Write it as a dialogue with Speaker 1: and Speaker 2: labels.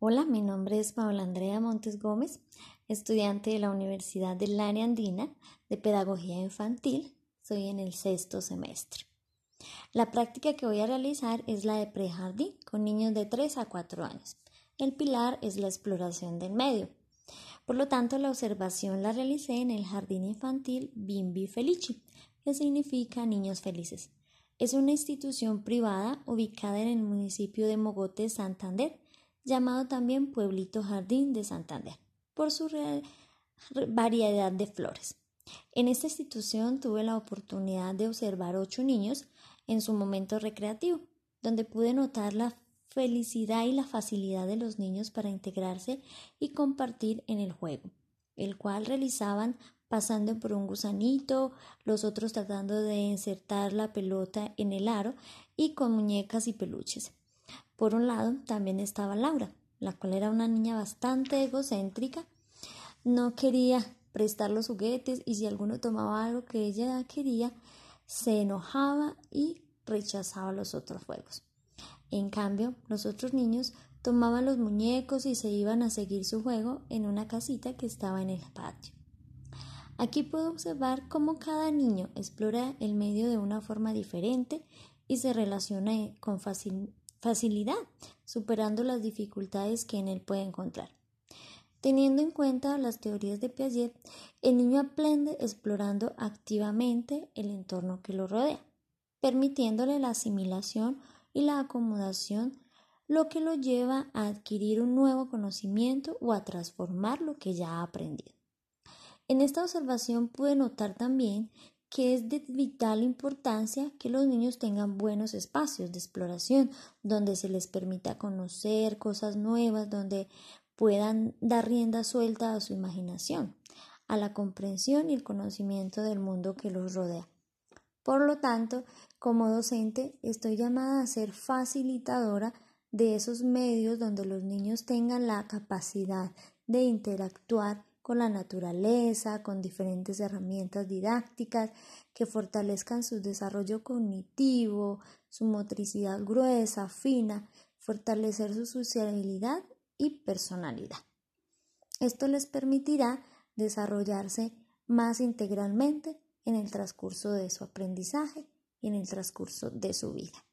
Speaker 1: Hola, mi nombre es Paola Andrea Montes Gómez, estudiante de la Universidad del Área Andina de Pedagogía Infantil. Soy en el sexto semestre. La práctica que voy a realizar es la de prejardín con niños de 3 a 4 años. El pilar es la exploración del medio. Por lo tanto, la observación la realicé en el jardín infantil Bimbi Felici, que significa niños felices. Es una institución privada ubicada en el municipio de Mogote, Santander, llamado también Pueblito Jardín de Santander, por su variedad de flores. En esta institución tuve la oportunidad de observar ocho niños en su momento recreativo, donde pude notar la felicidad y la facilidad de los niños para integrarse y compartir en el juego, el cual realizaban pasando por un gusanito, los otros tratando de insertar la pelota en el aro y con muñecas y peluches. Por un lado también estaba Laura, la cual era una niña bastante egocéntrica. No quería prestar los juguetes y si alguno tomaba algo que ella quería, se enojaba y rechazaba los otros juegos. En cambio, los otros niños tomaban los muñecos y se iban a seguir su juego en una casita que estaba en el patio. Aquí puedo observar cómo cada niño explora el medio de una forma diferente y se relaciona con facilidad facilidad, superando las dificultades que en él puede encontrar. Teniendo en cuenta las teorías de Piaget, el niño aprende explorando activamente el entorno que lo rodea, permitiéndole la asimilación y la acomodación, lo que lo lleva a adquirir un nuevo conocimiento o a transformar lo que ya ha aprendido. En esta observación pude notar también que es de vital importancia que los niños tengan buenos espacios de exploración, donde se les permita conocer cosas nuevas, donde puedan dar rienda suelta a su imaginación, a la comprensión y el conocimiento del mundo que los rodea. Por lo tanto, como docente, estoy llamada a ser facilitadora de esos medios donde los niños tengan la capacidad de interactuar con la naturaleza, con diferentes herramientas didácticas que fortalezcan su desarrollo cognitivo, su motricidad gruesa, fina, fortalecer su sociabilidad y personalidad. Esto les permitirá desarrollarse más integralmente en el transcurso de su aprendizaje y en el transcurso de su vida.